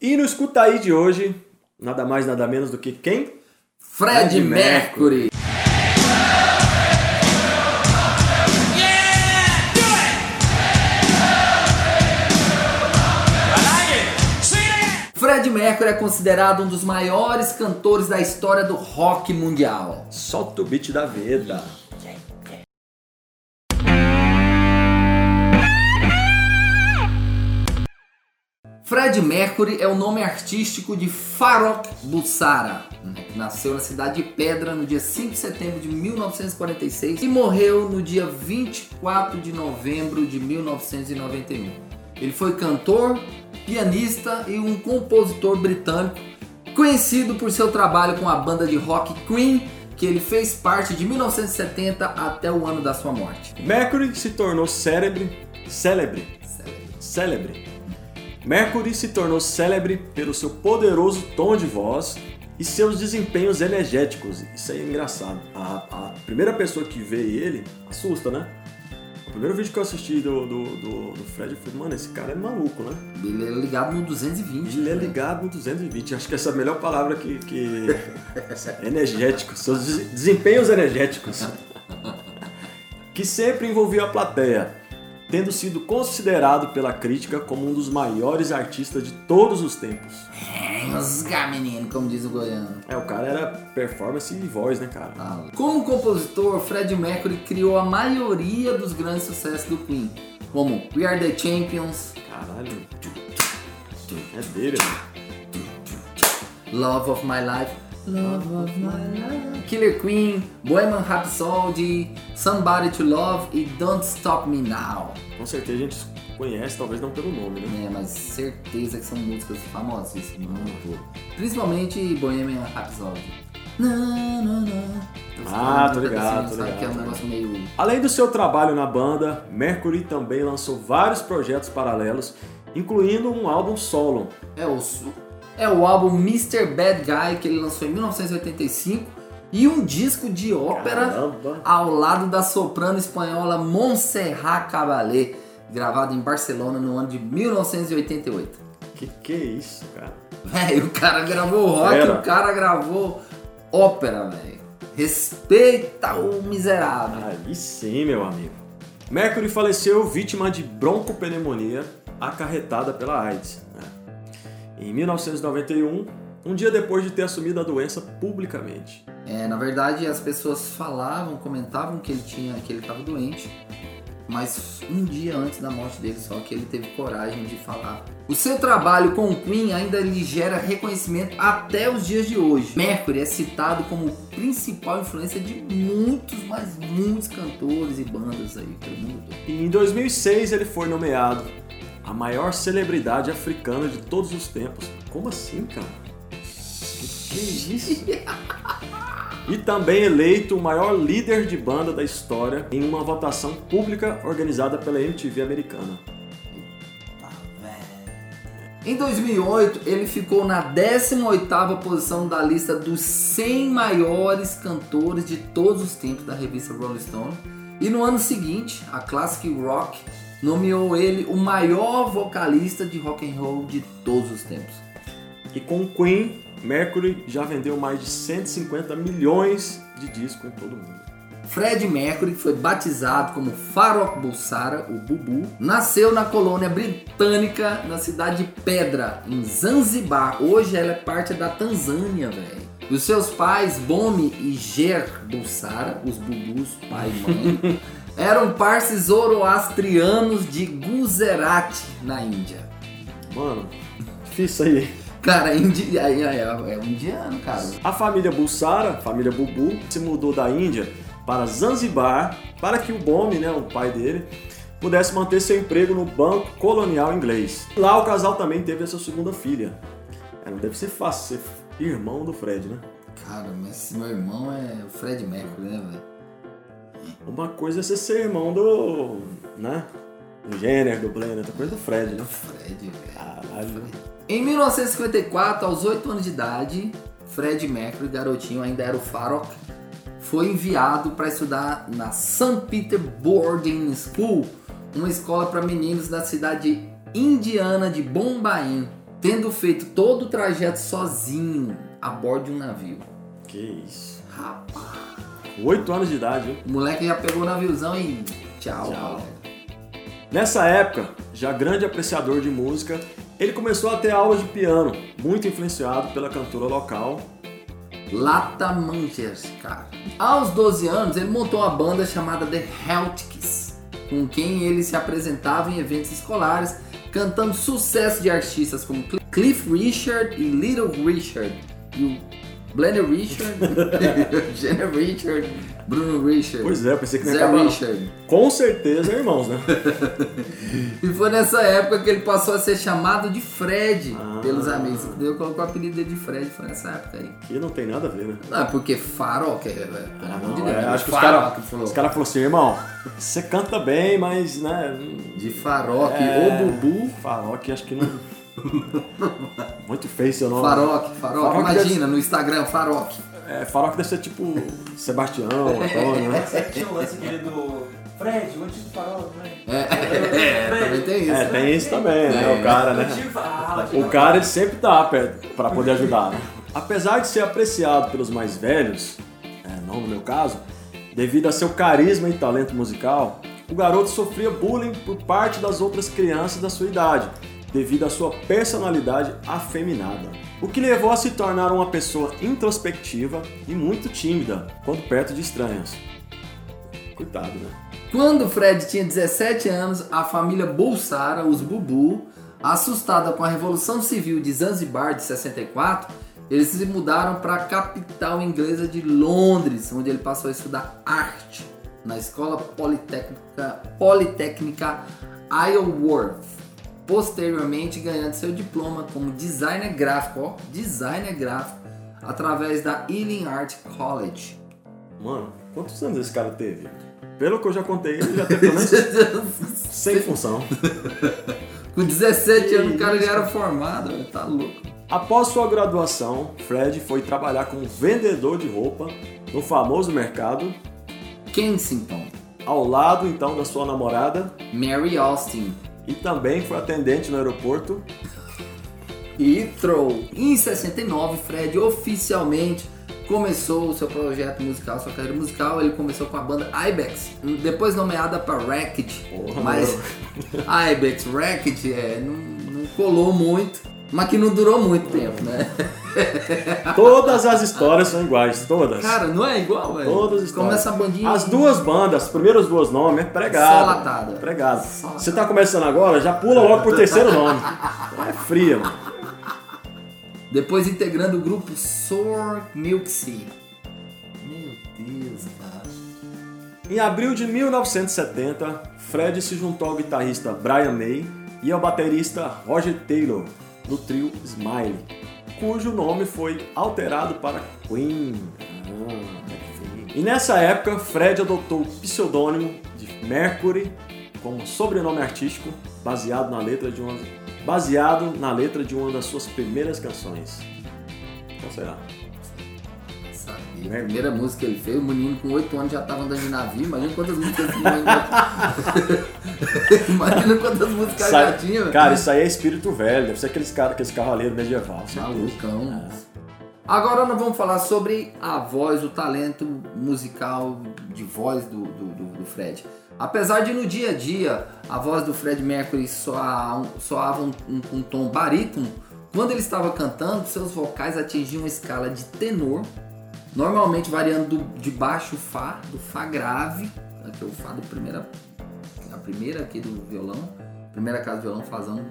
E no Escuta Aí de hoje, nada mais, nada menos do que quem? Fred, Fred Mercury. Fred Mercury é considerado um dos maiores cantores da história do rock mundial. Solta o beat da Veda. Fred Mercury é o nome artístico de Farrokh Bulsara. Nasceu na cidade de Pedra no dia 5 de setembro de 1946 e morreu no dia 24 de novembro de 1991. Ele foi cantor, pianista e um compositor britânico, conhecido por seu trabalho com a banda de rock Queen, que ele fez parte de 1970 até o ano da sua morte. Mercury se tornou célebre, célebre, Célebre. célebre. Mercury se tornou célebre pelo seu poderoso tom de voz e seus desempenhos energéticos. Isso aí é engraçado. A, a primeira pessoa que vê ele assusta, né? O primeiro vídeo que eu assisti do, do, do, do Fred, eu falei, mano, esse cara é maluco, né? Ele é ligado no 220. Ele é né? ligado no 220. Acho que essa é a melhor palavra que. que... energético. Seus des- desempenhos energéticos. que sempre envolvia a plateia, tendo sido considerado pela crítica como um dos maiores artistas de todos os tempos. Rasga, menino, como diz o goiano. É, o cara era performance e voz, né, cara? Ah, Como compositor, Fred Mercury criou a maioria dos grandes sucessos do Queen, como We Are The Champions, Caralho. É dele, né? Love of My Life, Love of My Life, Killer Queen, Bohemian Rhapsody, Somebody to Love e Don't Stop Me Now. Com certeza a gente conhece, talvez não pelo nome, né? É, mas certeza que são músicas famosíssimas. Principalmente Bohemian Rhapsody. Não, não, não. Ah, tô ligado, tô Que é um ligado. negócio meio Além do seu trabalho na banda, Mercury também lançou vários projetos paralelos, incluindo um álbum solo. É o, é o álbum Mr. Bad Guy que ele lançou em 1985 e um disco de ópera Caramba! ao lado da soprano espanhola Montserrat Caballé, gravado em Barcelona no ano de 1988. Que que é isso, cara? Véi, o cara gravou rock, Fera. o cara gravou ópera, velho. Respeita o miserável. Aí sim, meu amigo. Mercury faleceu vítima de broncopneumonia acarretada pela AIDS. né? Em 1991, um dia depois de ter assumido a doença publicamente. É, na verdade, as pessoas falavam, comentavam que ele tinha, que ele estava doente, mas um dia antes da morte dele, só que ele teve coragem de falar. O seu trabalho com o Queen ainda lhe gera reconhecimento até os dias de hoje. Mercury é citado como principal influência de muitos, mas muitos cantores e bandas aí pelo mundo todo. E em 2006 ele foi nomeado a maior celebridade africana de todos os tempos. Como assim, cara? Que, que isso? E também eleito o maior líder de banda da história em uma votação pública organizada pela MTV americana. Em 2008, ele ficou na 18ª posição da lista dos 100 maiores cantores de todos os tempos da revista Rolling Stone. E no ano seguinte, a Classic Rock nomeou ele o maior vocalista de rock and roll de todos os tempos. E com Queen, Mercury já vendeu mais de 150 milhões de discos em todo o mundo. Fred Mercury, que foi batizado como Farrokh Bulsara, o Bubu, nasceu na colônia britânica na cidade de Pedra, em Zanzibar. Hoje ela é parte da Tanzânia, velho. Os seus pais, Bomi e Ger Bulsara, os Bubus, pai e mãe, eram parces zoroastrianos de Gujarat, na Índia. Mano, difícil aí. Cara, indi é, é, é um indiano, cara. A família Bulsara, família Bubu, se mudou da Índia para Zanzibar para que o Bomi, né, o pai dele, pudesse manter seu emprego no Banco Colonial Inglês. Lá o casal também teve a sua segunda filha. É, não deve ser fácil ser irmão do Fred, né? Cara, mas meu irmão é o Fred Mercury, né, velho? Uma coisa é você ser irmão do. né? Do Jenner, do Blenner, outra coisa é do Fred, né? Fred, velho. Caralho. Em 1954, aos 8 anos de idade, Fred Mercury, garotinho, ainda era o Farrokh, foi enviado para estudar na St. Peter Boarding School, uma escola para meninos da cidade indiana de Bombaim. tendo feito todo o trajeto sozinho a bordo de um navio. Que isso. Rapaz. Oito anos de idade, hein? O moleque já pegou o naviozão e tchau. Tchau. Nessa época, já grande apreciador de música, ele começou a ter aulas de piano, muito influenciado pela cantora local. Lata Manchester. Aos 12 anos, ele montou uma banda chamada The Celtics, com quem ele se apresentava em eventos escolares, cantando sucesso de artistas como Cliff Richard e Little Richard. E o Blender Richard, Jenner Richard, Bruno Richard. Pois é, eu pensei que não ia Zé acabar, não. Richard. Com certeza, irmãos, né? E foi nessa época que ele passou a ser chamado de Fred Ah. pelos amigos. Entendeu? Colocou o apelido de Fred, foi nessa época aí. Que não tem nada a ver, né? Não, é porque Farol, que é, amor de Deus. é, né? acho que os Farol caras os cara falaram assim, irmão, você canta bem, mas, né... De Faroque, é, o Bubu. Faroque, acho que não... Muito feio seu nome. Faroque, Faroque. Faroque Imagina, no Instagram, Faroque. É, Faroque deve ser tipo Sebastião, Antônio, né? Tinha um lance aquele do Fred, o antigo farol, Fred. É, também tem isso. É, né? tem isso também, né? O cara, O né? O cara ele sempre tá perto pra poder ajudar, né? Apesar de ser apreciado pelos mais velhos, é, não no meu caso, devido a seu carisma e talento musical, o garoto sofria bullying por parte das outras crianças da sua idade, devido à sua personalidade afeminada. O que levou a se tornar uma pessoa introspectiva e muito tímida quando perto de estranhos. Coitado, né? Quando Fred tinha 17 anos, a família Bolsara, os Bubu, assustada com a Revolução Civil de Zanzibar de 64, eles se mudaram para a capital inglesa de Londres, onde ele passou a estudar arte na Escola Politécnica, Politécnica Isleworth. Posteriormente, ganhando seu diploma como designer gráfico, ó, designer gráfico, através da Ealing Art College. Mano, quantos anos esse cara teve? Pelo que eu já contei, ele já teve pelo menos 100 função. Com 17 anos o cara já era formado, velho, tá louco. Após sua graduação, Fred foi trabalhar como vendedor de roupa no famoso mercado, Kensington, ao lado então da sua namorada, Mary Austin, e também foi atendente no aeroporto. Heathrow. Em 69, Fred oficialmente começou o seu projeto musical, sua carreira musical. Ele começou com a banda Ibex, depois nomeada para Racket. Mas Ibex, Racket, é, não, não colou muito, mas que não durou muito tempo, né? Todas as histórias são iguais, todas. Cara, não é igual, velho? Todas as histórias. Começa a bandinha. As duas bandas, as primeiras duas nomes é pregado. Só latada. Pregado. Só Você tá começando agora, já pula logo pro terceiro nome. É fria, mano. Depois integrando o grupo Sour Milk Sea. Meu Deus, cara. Em abril de 1970, Fred se juntou ao guitarrista Brian May e ao baterista Roger Taylor do trio Smile, cujo nome foi alterado para Queen. Ah, e nessa época, Fred adotou o pseudônimo de Mercury como sobrenome artístico, baseado na letra de uma baseado na letra de uma das suas primeiras canções. Qual será? A primeira música que ele fez, o menino com 8 anos já tava andando de navio. Imagina quantas músicas ele tinha. Imagina quantas músicas Sai- já tinha. Cara, isso aí é espírito velho, deve ser aqueles, cara, aqueles cavaleiros medieval. certeza. Malucão. Agora nós vamos falar sobre a voz, o talento musical de voz do, do, do- do Fred. Apesar de no dia a dia a voz do Fred Mercury soar- soava um, um- um tom barítono, quando ele estava cantando, seus vocais atingiam uma escala de tenor, normalmente variando do- de baixo Fá, do Fá grave, aqui é o Fá do primeira, a primeira aqui do violão, primeira casa do violão fazão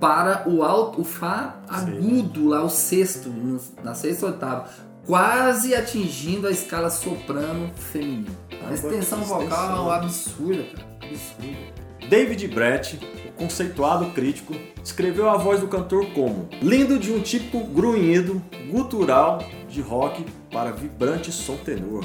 para o alto, o Fá agudo lá, o sexto, no- na sexta oitava, quase atingindo a escala soprano feminino. Ah, extensão que vocal extensão. absurda, cara. Absurda. David Brett, o conceituado crítico, descreveu a voz do cantor como lindo de um tipo grunhido, gutural de rock para vibrante som tenor,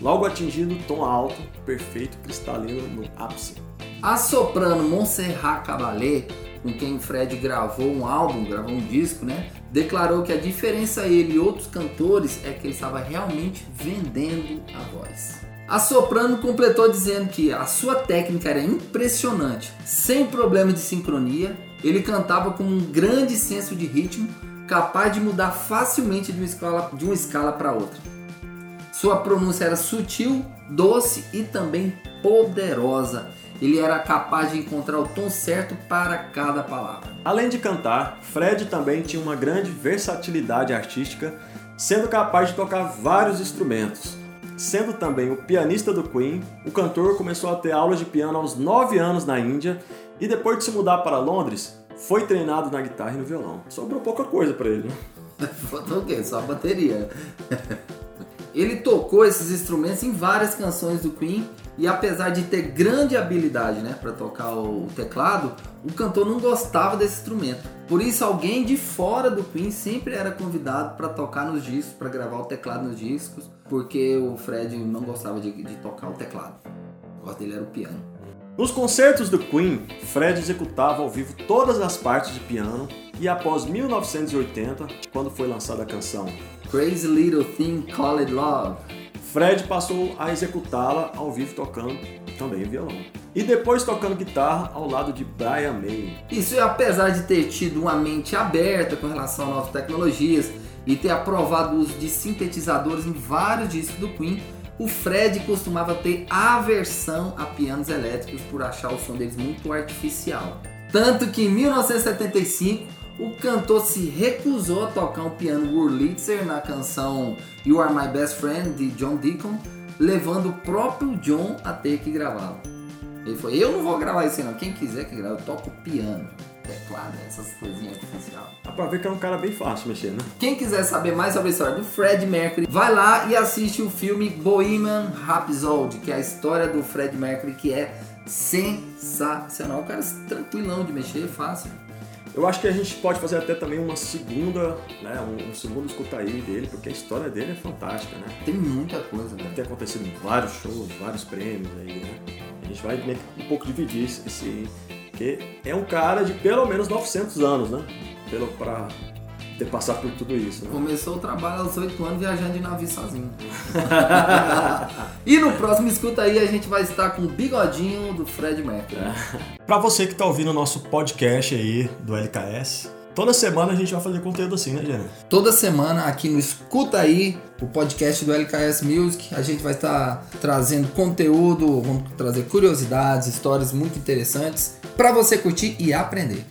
logo atingindo o tom alto, perfeito, cristalino no ápice. A soprano Montserrat Caballé, com quem Fred gravou um álbum, gravou um disco, né? Declarou que a diferença ele e outros cantores é que ele estava realmente vendendo a voz. A soprano completou dizendo que a sua técnica era impressionante, sem problema de sincronia, Ele cantava com um grande senso de ritmo, capaz de mudar facilmente de uma escala, de uma escala para outra. Sua pronúncia era sutil, doce e também poderosa. Ele era capaz de encontrar o tom certo para cada palavra. Além de cantar, Fred também tinha uma grande versatilidade artística, sendo capaz de tocar vários instrumentos. Sendo também o pianista do Queen, o cantor começou a ter aulas de piano aos 9 anos na Índia e depois de se mudar para Londres, foi treinado na guitarra e no violão. Sobrou pouca coisa para ele, né? Faltou o quê? Só a bateria. Ele tocou esses instrumentos em várias canções do Queen e apesar de ter grande habilidade, né, para tocar o teclado, o cantor não gostava desse instrumento. Por isso alguém de fora do Queen sempre era convidado para tocar nos discos, para gravar o teclado nos discos, porque o Fred não gostava de, de tocar o teclado. O gosto dele era o piano. Nos concertos do Queen, Fred executava ao vivo todas as partes de piano e após 1980, quando foi lançada a canção Crazy Little Thing Called Love, Fred passou a executá-la ao vivo tocando também violão. E depois tocando guitarra ao lado de Brian May. Isso apesar de ter tido uma mente aberta com relação a novas tecnologias e ter aprovado o uso de sintetizadores em vários discos do Queen, o Fred costumava ter aversão a pianos elétricos por achar o som deles muito artificial. Tanto que em 1975 o cantor se recusou a tocar um piano Wurlitzer na canção You Are My Best Friend de John Deacon, levando o próprio John a ter que gravá-lo. Ele falou: Eu não vou gravar isso, não. Quem quiser que grave, eu toco piano, teclado, essas coisinhas artificiais. Dá pra ver que é um cara bem fácil mexer, né? Quem quiser saber mais sobre a história do Fred Mercury, vai lá e assiste o filme Bohemian Rhapsody, que é a história do Fred Mercury, que é sensacional. O cara é tranquilão de mexer, fácil. Eu acho que a gente pode fazer até também uma segunda, né, um, um segundo escuta aí dele, porque a história dele é fantástica, né? Tem muita coisa, né? ter acontecido vários shows, vários prêmios aí, né? A gente vai meio que um pouco dividir esse, porque é um cara de pelo menos 900 anos, né? Pelo para ter passado por tudo isso, né? Começou o trabalho aos 8 anos viajando de navio sozinho. e no próximo escuta aí a gente vai estar com o bigodinho do Fred Mercury. Para você que tá ouvindo o nosso podcast aí do LKS, toda semana a gente vai fazer conteúdo assim, né, Jânio? Toda semana aqui no Escuta Aí, o podcast do LKS Music, a gente vai estar trazendo conteúdo, vamos trazer curiosidades, histórias muito interessantes para você curtir e aprender.